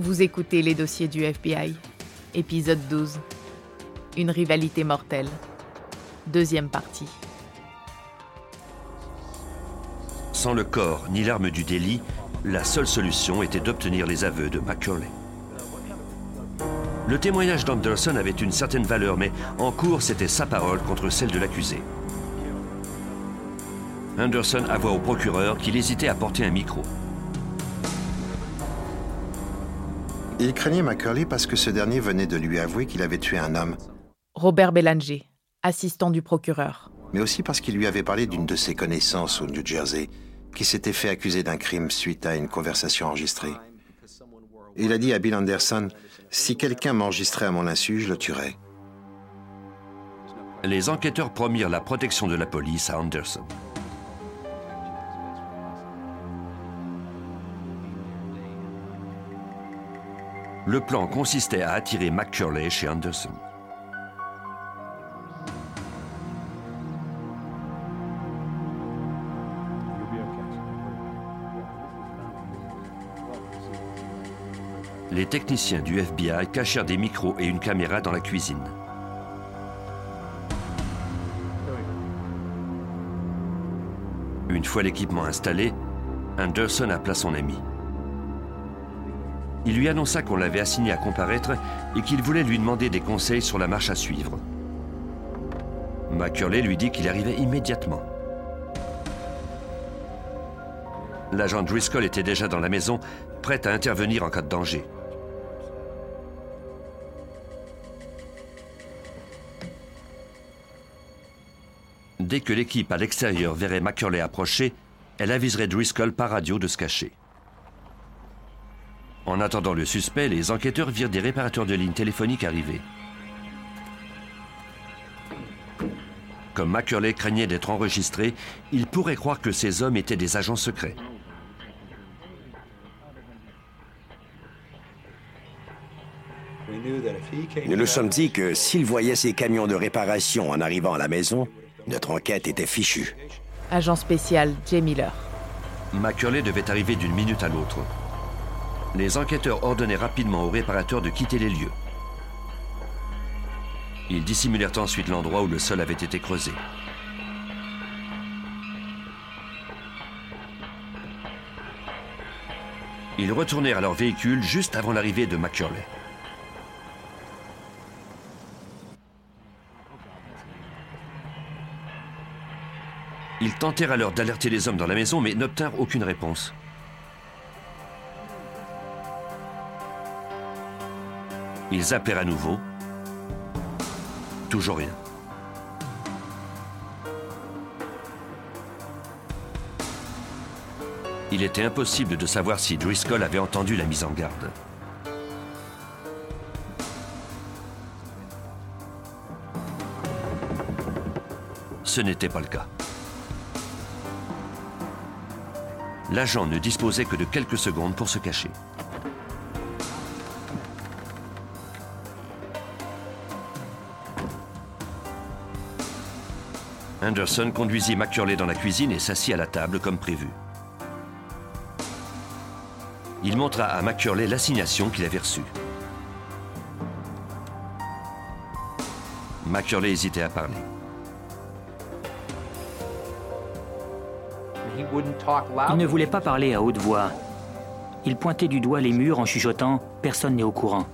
Vous écoutez les dossiers du FBI, épisode 12. Une rivalité mortelle. Deuxième partie. Sans le corps ni l'arme du délit, la seule solution était d'obtenir les aveux de McCurley. Le témoignage d'Anderson avait une certaine valeur, mais en cours, c'était sa parole contre celle de l'accusé. Anderson avoua au procureur qu'il hésitait à porter un micro. Il craignait McCurley parce que ce dernier venait de lui avouer qu'il avait tué un homme, Robert Bélanger, assistant du procureur. mais aussi parce qu'il lui avait parlé d'une de ses connaissances au New Jersey qui s'était fait accuser d'un crime suite à une conversation enregistrée. Il a dit à Bill Anderson Si quelqu'un m'enregistrait à mon insu, je le tuerais. Les enquêteurs promirent la protection de la police à Anderson. Le plan consistait à attirer McCurley chez Anderson. Les techniciens du FBI cachèrent des micros et une caméra dans la cuisine. Une fois l'équipement installé, Anderson appela son ami. Il lui annonça qu'on l'avait assigné à comparaître et qu'il voulait lui demander des conseils sur la marche à suivre. McCurley lui dit qu'il arrivait immédiatement. L'agent Driscoll était déjà dans la maison, prêt à intervenir en cas de danger. Dès que l'équipe à l'extérieur verrait McCurley approcher, elle aviserait Driscoll par radio de se cacher. En attendant le suspect, les enquêteurs virent des réparateurs de lignes téléphoniques arriver. Comme McCurley craignait d'être enregistré, il pourrait croire que ces hommes étaient des agents secrets. Nous nous sommes dit que s'il voyait ces camions de réparation en arrivant à la maison, notre enquête était fichue. Agent spécial Jay Miller. McCurley devait arriver d'une minute à l'autre. Les enquêteurs ordonnaient rapidement aux réparateurs de quitter les lieux. Ils dissimulèrent ensuite l'endroit où le sol avait été creusé. Ils retournèrent à leur véhicule juste avant l'arrivée de McCurley. Ils tentèrent alors d'alerter les hommes dans la maison, mais n'obtinrent aucune réponse. Ils appelèrent à nouveau. Toujours rien. Il était impossible de savoir si Driscoll avait entendu la mise en garde. Ce n'était pas le cas. L'agent ne disposait que de quelques secondes pour se cacher. Anderson conduisit McCurley dans la cuisine et s'assit à la table comme prévu. Il montra à McCurley l'assignation qu'il avait reçue. McCurley hésitait à parler. Il ne voulait pas parler à haute voix. Il pointait du doigt les murs en chuchotant ⁇ Personne n'est au courant ⁇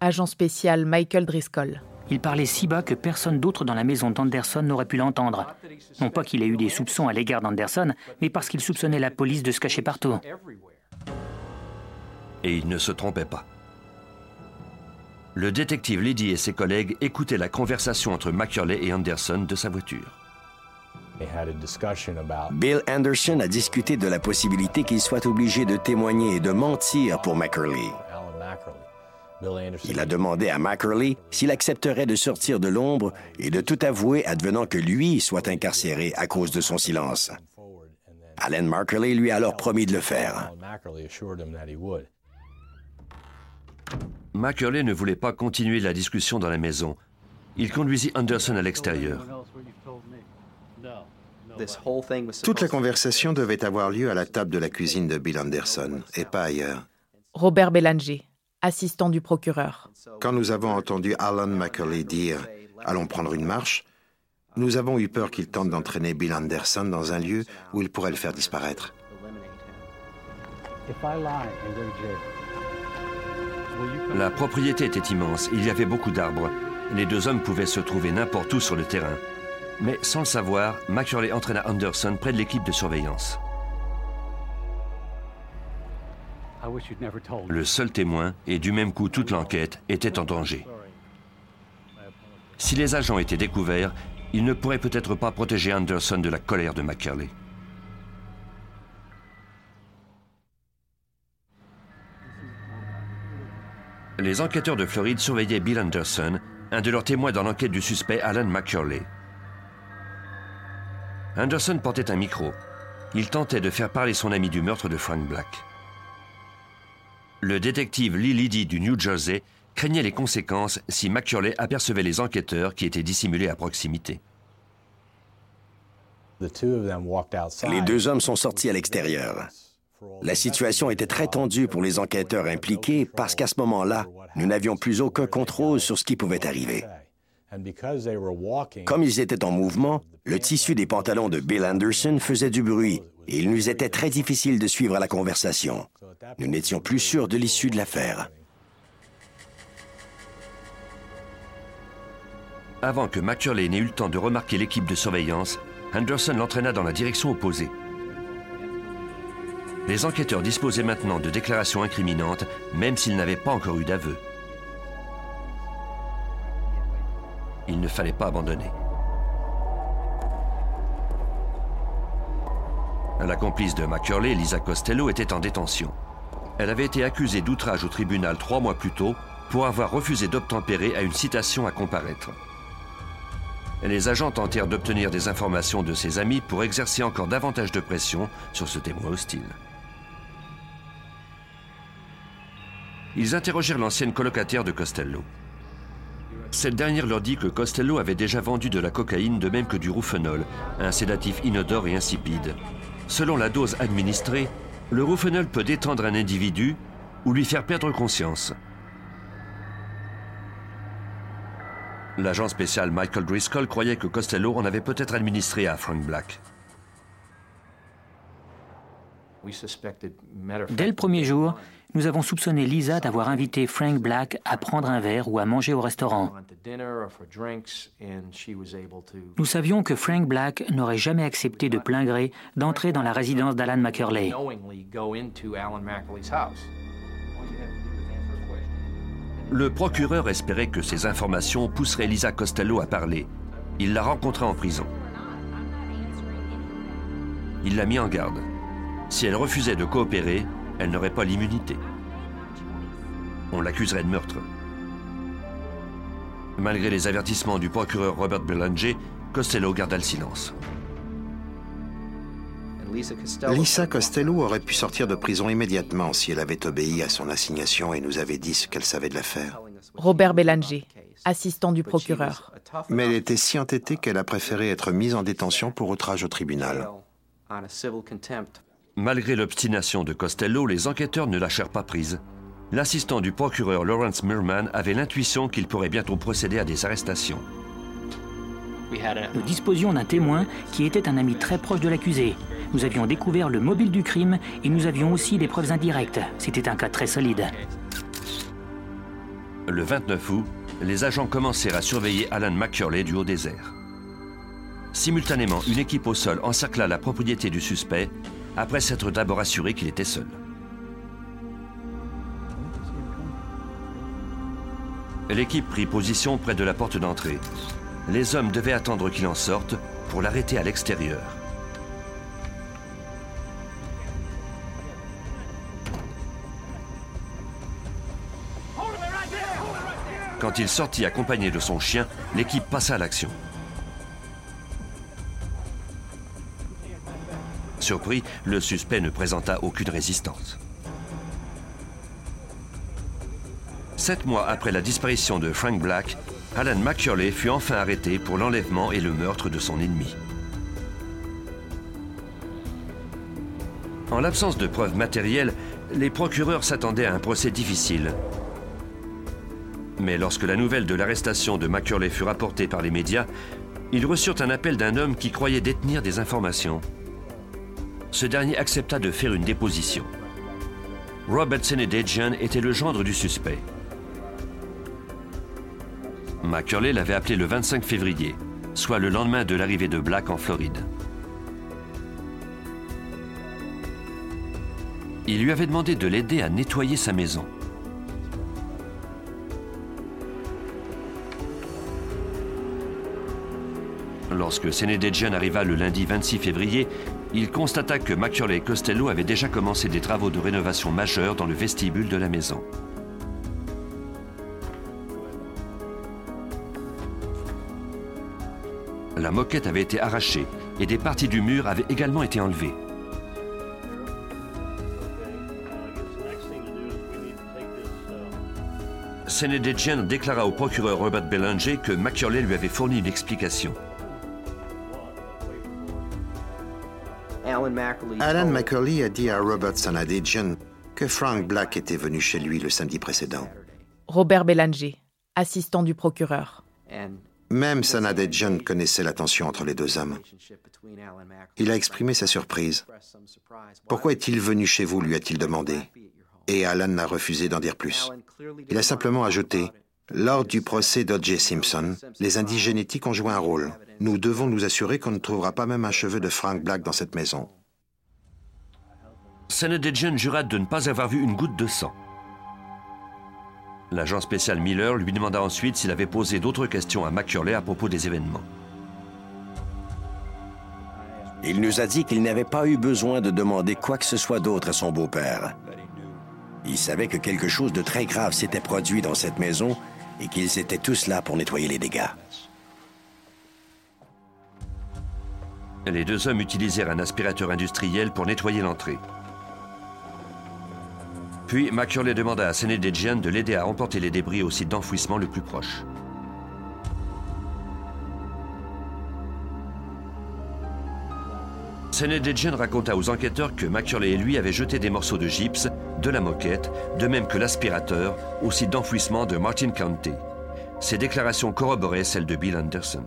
Agent spécial Michael Driscoll. Il parlait si bas que personne d'autre dans la maison d'Anderson n'aurait pu l'entendre. Non pas qu'il ait eu des soupçons à l'égard d'Anderson, mais parce qu'il soupçonnait la police de se cacher partout. Et il ne se trompait pas. Le détective Liddy et ses collègues écoutaient la conversation entre McCurley et Anderson de sa voiture. Bill Anderson a discuté de la possibilité qu'il soit obligé de témoigner et de mentir pour McCurley. Il a demandé à McCurley s'il accepterait de sortir de l'ombre et de tout avouer advenant que lui soit incarcéré à cause de son silence. Alan Markerley lui a alors promis de le faire. McCurley ne voulait pas continuer la discussion dans la maison. Il conduisit Anderson à l'extérieur. Toute la conversation devait avoir lieu à la table de la cuisine de Bill Anderson et pas ailleurs. Robert Bélanger, assistant du procureur. Quand nous avons entendu Alan McCurley dire Allons prendre une marche, nous avons eu peur qu'il tente d'entraîner Bill Anderson dans un lieu où il pourrait le faire disparaître. La propriété était immense, il y avait beaucoup d'arbres. Les deux hommes pouvaient se trouver n'importe où sur le terrain. Mais sans le savoir, McCurley entraîna Anderson près de l'équipe de surveillance. Le seul témoin, et du même coup toute l'enquête, était en danger. Si les agents étaient découverts, ils ne pourraient peut-être pas protéger Anderson de la colère de McCurley. Les enquêteurs de Floride surveillaient Bill Anderson, un de leurs témoins dans l'enquête du suspect Alan McCurley. Anderson portait un micro. Il tentait de faire parler son ami du meurtre de Frank Black. Le détective Lee Liddy du New Jersey craignait les conséquences si McCurley apercevait les enquêteurs qui étaient dissimulés à proximité. Les deux hommes sont sortis à l'extérieur. La situation était très tendue pour les enquêteurs impliqués parce qu'à ce moment-là, nous n'avions plus aucun contrôle sur ce qui pouvait arriver. Comme ils étaient en mouvement, le tissu des pantalons de Bill Anderson faisait du bruit et il nous était très difficile de suivre la conversation. Nous n'étions plus sûrs de l'issue de l'affaire. Avant que McCurley n'ait eu le temps de remarquer l'équipe de surveillance, Anderson l'entraîna dans la direction opposée. Les enquêteurs disposaient maintenant de déclarations incriminantes, même s'ils n'avaient pas encore eu d'aveu. Il ne fallait pas abandonner. La complice de McCurley, Lisa Costello, était en détention. Elle avait été accusée d'outrage au tribunal trois mois plus tôt pour avoir refusé d'obtempérer à une citation à comparaître. Les agents tentèrent d'obtenir des informations de ses amis pour exercer encore davantage de pression sur ce témoin hostile. Ils interrogèrent l'ancienne colocataire de Costello. Cette dernière leur dit que Costello avait déjà vendu de la cocaïne de même que du roufenol, un sédatif inodore et insipide. Selon la dose administrée, le roufenol peut détendre un individu ou lui faire perdre conscience. L'agent spécial Michael Driscoll croyait que Costello en avait peut-être administré à Frank Black. Dès le premier jour, nous avons soupçonné Lisa d'avoir invité Frank Black à prendre un verre ou à manger au restaurant. Nous savions que Frank Black n'aurait jamais accepté de plein gré d'entrer dans la résidence d'Alan McCurley. Le procureur espérait que ces informations pousseraient Lisa Costello à parler. Il la rencontra en prison. Il l'a mis en garde. Si elle refusait de coopérer, elle n'aurait pas l'immunité. On l'accuserait de meurtre. Malgré les avertissements du procureur Robert Belanger, Costello garda le silence. Lisa Costello aurait pu sortir de prison immédiatement si elle avait obéi à son assignation et nous avait dit ce qu'elle savait de l'affaire. Robert Bélanger, assistant du procureur. Mais elle était si entêtée qu'elle a préféré être mise en détention pour outrage au tribunal. Malgré l'obstination de Costello, les enquêteurs ne lâchèrent pas prise. L'assistant du procureur Lawrence Merman avait l'intuition qu'il pourrait bientôt procéder à des arrestations. Nous disposions d'un témoin qui était un ami très proche de l'accusé. Nous avions découvert le mobile du crime et nous avions aussi des preuves indirectes. C'était un cas très solide. Le 29 août, les agents commencèrent à surveiller Alan McCurley du haut désert. Simultanément, une équipe au sol encercla la propriété du suspect après s'être d'abord assuré qu'il était seul. L'équipe prit position près de la porte d'entrée. Les hommes devaient attendre qu'il en sorte pour l'arrêter à l'extérieur. Quand il sortit accompagné de son chien, l'équipe passa à l'action. Surpris, le suspect ne présenta aucune résistance. Sept mois après la disparition de Frank Black, Alan McCurley fut enfin arrêté pour l'enlèvement et le meurtre de son ennemi. En l'absence de preuves matérielles, les procureurs s'attendaient à un procès difficile. Mais lorsque la nouvelle de l'arrestation de Macurley fut rapportée par les médias, ils reçurent un appel d'un homme qui croyait détenir des informations. Ce dernier accepta de faire une déposition. Robert Senedejian était le gendre du suspect. Macurley l'avait appelé le 25 février, soit le lendemain de l'arrivée de Black en Floride. Il lui avait demandé de l'aider à nettoyer sa maison. Lorsque Senedjian arriva le lundi 26 février, il constata que Macurley et Costello avaient déjà commencé des travaux de rénovation majeurs dans le vestibule de la maison. La moquette avait été arrachée et des parties du mur avaient également été enlevées. Senedjian déclara au procureur Robert Belanger que Macurley lui avait fourni une explication. Alan McCurley a dit à Robert Sanadijian que Frank Black était venu chez lui le samedi précédent. Robert Belanger, assistant du procureur. Même Sanadijian connaissait la tension entre les deux hommes. Il a exprimé sa surprise. Pourquoi est-il venu chez vous lui a-t-il demandé. Et Alan a refusé d'en dire plus. Il a simplement ajouté lors du procès d'O.J. Simpson, les indices génétiques ont joué un rôle. Nous devons nous assurer qu'on ne trouvera pas même un cheveu de Frank Black dans cette maison. Senedjian jura de ne pas avoir vu une goutte de sang. L'agent spécial Miller lui demanda ensuite s'il avait posé d'autres questions à McCurley à propos des événements. Il nous a dit qu'il n'avait pas eu besoin de demander quoi que ce soit d'autre à son beau-père. Il savait que quelque chose de très grave s'était produit dans cette maison et qu'ils étaient tous là pour nettoyer les dégâts. Les deux hommes utilisèrent un aspirateur industriel pour nettoyer l'entrée. Puis McCurley demanda à Senedjian de l'aider à emporter les débris au site d'enfouissement le plus proche. Senedjian raconta aux enquêteurs que McCurley et lui avaient jeté des morceaux de gypse, de la moquette, de même que l'aspirateur, au site d'enfouissement de Martin County. Ces déclarations corroboraient celles de Bill Anderson.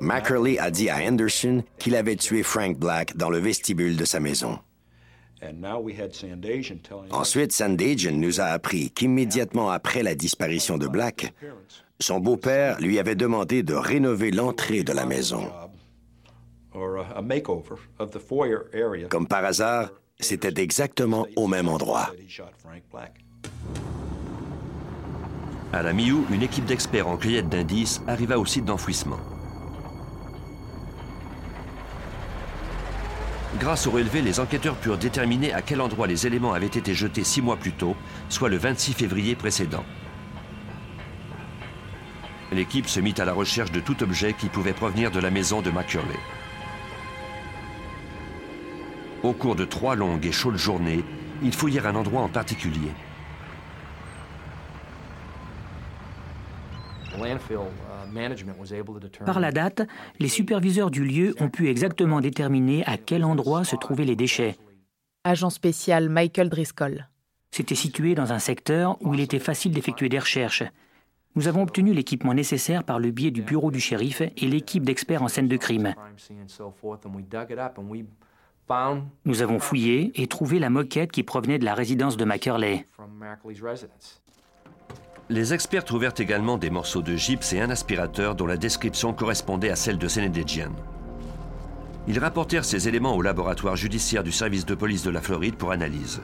Mackerley a dit à Anderson qu'il avait tué Frank Black dans le vestibule de sa maison. Ensuite, Sandajan nous a appris qu'immédiatement après la disparition de Black, son beau-père lui avait demandé de rénover l'entrée de la maison. Comme par hasard, c'était exactement au même endroit. À la mi-août, une équipe d'experts en cueillette d'indices arriva au site d'enfouissement. Grâce au relevé, les enquêteurs purent déterminer à quel endroit les éléments avaient été jetés six mois plus tôt, soit le 26 février précédent. L'équipe se mit à la recherche de tout objet qui pouvait provenir de la maison de McCurley. Au cours de trois longues et chaudes journées, ils fouillèrent un endroit en particulier. Par la date, les superviseurs du lieu ont pu exactement déterminer à quel endroit se trouvaient les déchets. Agent spécial Michael Driscoll. C'était situé dans un secteur où il était facile d'effectuer des recherches. Nous avons obtenu l'équipement nécessaire par le biais du bureau du shérif et l'équipe d'experts en scène de crime. Nous avons fouillé et trouvé la moquette qui provenait de la résidence de Mackerley. Les experts trouvèrent également des morceaux de gypse et un aspirateur dont la description correspondait à celle de Senedjian. Ils rapportèrent ces éléments au laboratoire judiciaire du service de police de la Floride pour analyse.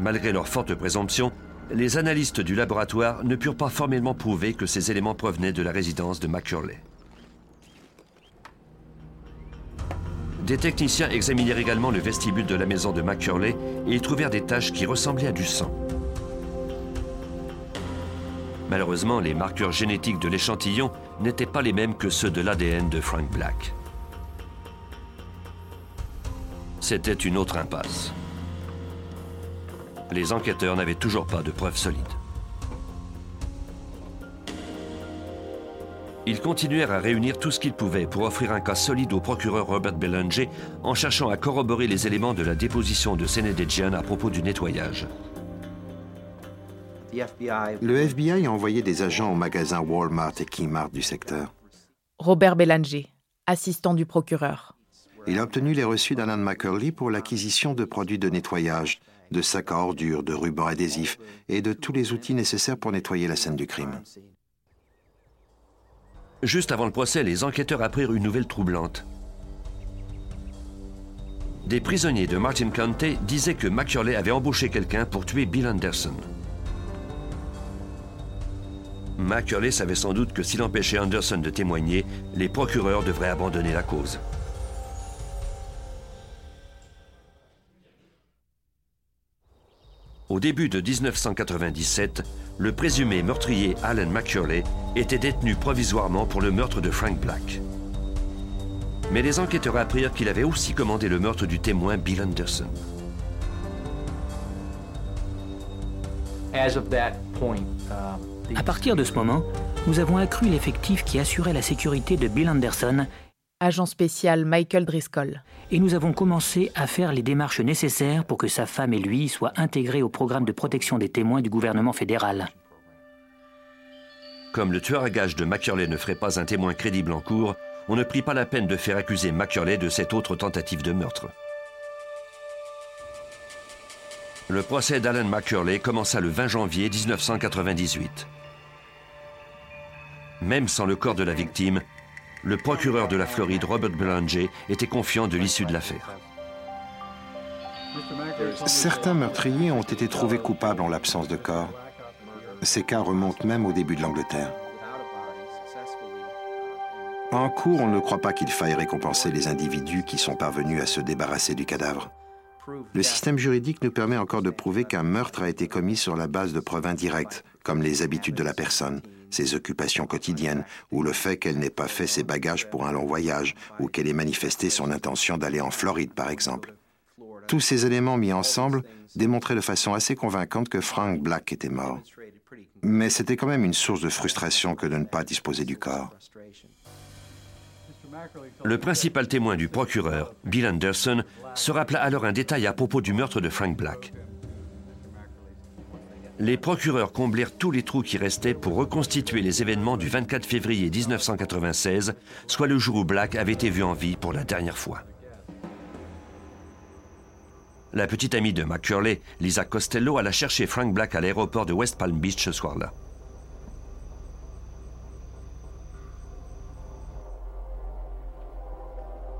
Malgré leur forte présomption, les analystes du laboratoire ne purent pas formellement prouver que ces éléments provenaient de la résidence de McCurley. Des techniciens examinèrent également le vestibule de la maison de McCurley et ils trouvèrent des taches qui ressemblaient à du sang. Malheureusement, les marqueurs génétiques de l'échantillon n'étaient pas les mêmes que ceux de l'ADN de Frank Black. C'était une autre impasse. Les enquêteurs n'avaient toujours pas de preuves solides. Ils continuèrent à réunir tout ce qu'ils pouvaient pour offrir un cas solide au procureur Robert Belanger en cherchant à corroborer les éléments de la déposition de Senedjian à propos du nettoyage. Le FBI a envoyé des agents au magasin Walmart et Kmart du secteur. Robert Belanger, assistant du procureur. Il a obtenu les reçus d'Alan McCurley pour l'acquisition de produits de nettoyage, de sacs à ordures, de rubans adhésifs et de tous les outils nécessaires pour nettoyer la scène du crime. Juste avant le procès, les enquêteurs apprirent une nouvelle troublante. Des prisonniers de Martin County disaient que McCurley avait embauché quelqu'un pour tuer Bill Anderson. McCurley savait sans doute que s'il empêchait Anderson de témoigner, les procureurs devraient abandonner la cause. Au début de 1997, le présumé meurtrier Alan McCurley était détenu provisoirement pour le meurtre de Frank Black. Mais les enquêteurs apprirent qu'il avait aussi commandé le meurtre du témoin Bill Anderson. À partir de ce moment, nous avons accru l'effectif qui assurait la sécurité de Bill Anderson agent spécial Michael Driscoll. Et nous avons commencé à faire les démarches nécessaires pour que sa femme et lui soient intégrés au programme de protection des témoins du gouvernement fédéral. Comme le tueur à gage de McCurley ne ferait pas un témoin crédible en cours, on ne prit pas la peine de faire accuser McCurley de cette autre tentative de meurtre. Le procès d'Alan McCurley commença le 20 janvier 1998. Même sans le corps de la victime, le procureur de la Floride, Robert Belanger, était confiant de l'issue de l'affaire. Certains meurtriers ont été trouvés coupables en l'absence de corps. Ces cas remontent même au début de l'Angleterre. En cours, on ne croit pas qu'il faille récompenser les individus qui sont parvenus à se débarrasser du cadavre. Le système juridique nous permet encore de prouver qu'un meurtre a été commis sur la base de preuves indirectes, comme les habitudes de la personne, ses occupations quotidiennes, ou le fait qu'elle n'ait pas fait ses bagages pour un long voyage, ou qu'elle ait manifesté son intention d'aller en Floride, par exemple. Tous ces éléments mis ensemble démontraient de façon assez convaincante que Frank Black était mort. Mais c'était quand même une source de frustration que de ne pas disposer du corps. Le principal témoin du procureur, Bill Anderson, se rappela alors un détail à propos du meurtre de Frank Black. Les procureurs comblèrent tous les trous qui restaient pour reconstituer les événements du 24 février 1996, soit le jour où Black avait été vu en vie pour la dernière fois. La petite amie de McCurley, Lisa Costello, alla chercher Frank Black à l'aéroport de West Palm Beach ce soir-là.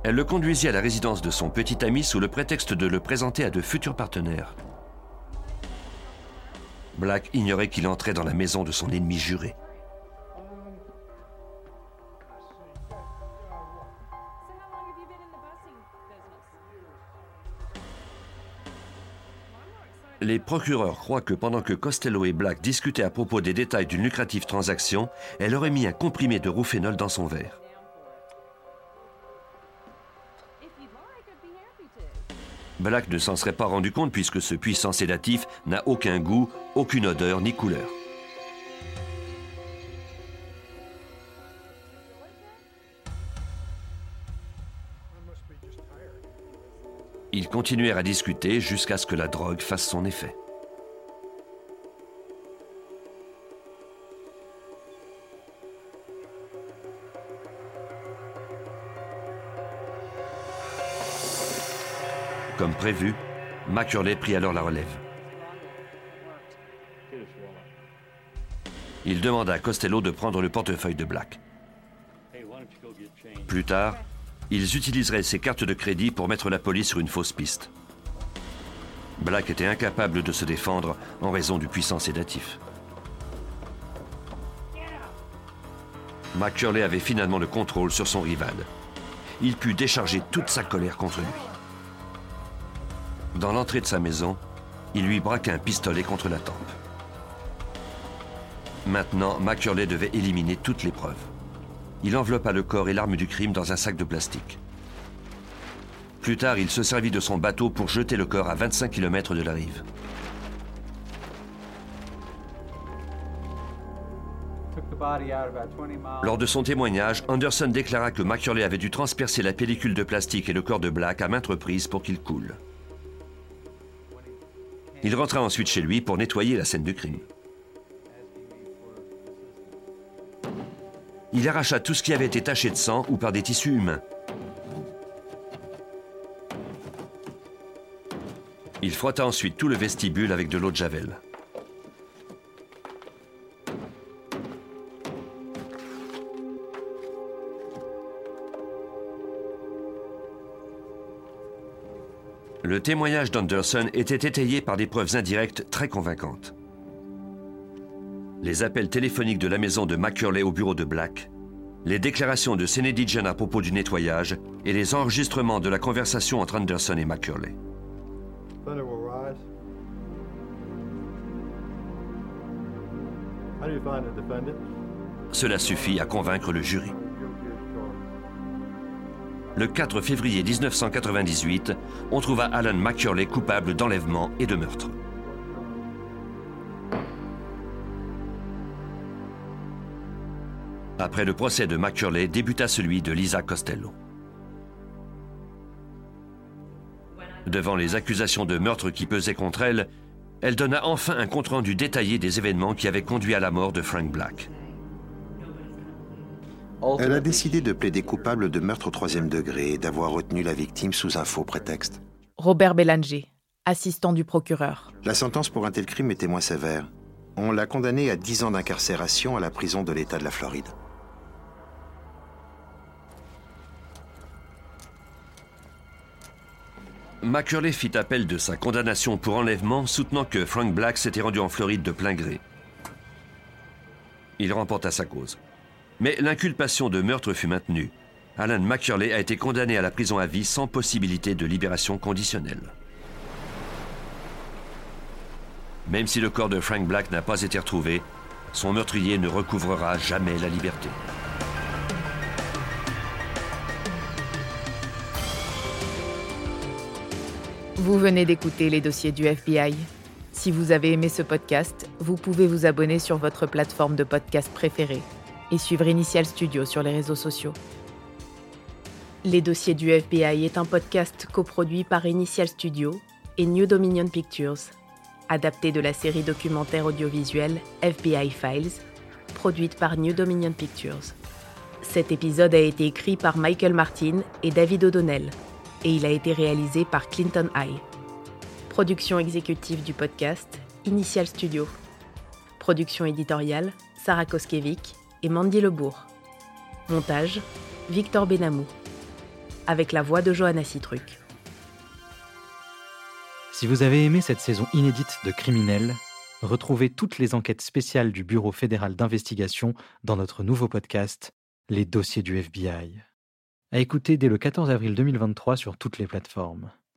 Elle le conduisit à la résidence de son petit ami sous le prétexte de le présenter à de futurs partenaires. Black ignorait qu'il entrait dans la maison de son ennemi juré. Les procureurs croient que pendant que Costello et Black discutaient à propos des détails d'une lucrative transaction, elle aurait mis un comprimé de rouphénol dans son verre. Black ne s'en serait pas rendu compte puisque ce puissant sédatif n'a aucun goût, aucune odeur ni couleur. Ils continuèrent à discuter jusqu'à ce que la drogue fasse son effet. Comme prévu, McCurley prit alors la relève. Il demanda à Costello de prendre le portefeuille de Black. Plus tard, ils utiliseraient ces cartes de crédit pour mettre la police sur une fausse piste. Black était incapable de se défendre en raison du puissant sédatif. McCurley avait finalement le contrôle sur son rival. Il put décharger toute sa colère contre lui. Dans l'entrée de sa maison, il lui braqua un pistolet contre la tempe. Maintenant, McCurley devait éliminer toutes les preuves. Il enveloppa le corps et l'arme du crime dans un sac de plastique. Plus tard, il se servit de son bateau pour jeter le corps à 25 km de la rive. Lors de son témoignage, Anderson déclara que McCurley avait dû transpercer la pellicule de plastique et le corps de Black à maintes reprises pour qu'il coule. Il rentra ensuite chez lui pour nettoyer la scène du crime. Il arracha tout ce qui avait été taché de sang ou par des tissus humains. Il frotta ensuite tout le vestibule avec de l'eau de Javel. Le témoignage d'Anderson était étayé par des preuves indirectes très convaincantes. Les appels téléphoniques de la maison de McCurley au bureau de Black, les déclarations de Senedigen à propos du nettoyage et les enregistrements de la conversation entre Anderson et McCurley. Cela suffit à convaincre le jury. Le 4 février 1998, on trouva Alan McCurley coupable d'enlèvement et de meurtre. Après le procès de McCurley débuta celui de Lisa Costello. Devant les accusations de meurtre qui pesaient contre elle, elle donna enfin un compte-rendu détaillé des événements qui avaient conduit à la mort de Frank Black. Elle a décidé de plaider coupable de meurtre au troisième degré et d'avoir retenu la victime sous un faux prétexte. Robert Bélanger, assistant du procureur. La sentence pour un tel crime était moins sévère. On l'a condamnée à 10 ans d'incarcération à la prison de l'État de la Floride. McCurley fit appel de sa condamnation pour enlèvement, soutenant que Frank Black s'était rendu en Floride de plein gré. Il remporta sa cause. Mais l'inculpation de meurtre fut maintenue. Alan McCurley a été condamné à la prison à vie sans possibilité de libération conditionnelle. Même si le corps de Frank Black n'a pas été retrouvé, son meurtrier ne recouvrera jamais la liberté. Vous venez d'écouter les dossiers du FBI. Si vous avez aimé ce podcast, vous pouvez vous abonner sur votre plateforme de podcast préférée et suivre Initial Studio sur les réseaux sociaux. Les dossiers du FBI est un podcast coproduit par Initial Studio et New Dominion Pictures, adapté de la série documentaire audiovisuelle FBI Files, produite par New Dominion Pictures. Cet épisode a été écrit par Michael Martin et David O'Donnell, et il a été réalisé par Clinton High. Production exécutive du podcast, Initial Studio. Production éditoriale, Sarah Koskiewicz et Mandy Lebourg. Montage, Victor Benamou. Avec la voix de Johanna Citruc. Si vous avez aimé cette saison inédite de Criminels, retrouvez toutes les enquêtes spéciales du Bureau fédéral d'investigation dans notre nouveau podcast, Les dossiers du FBI à écouter dès le 14 avril 2023 sur toutes les plateformes.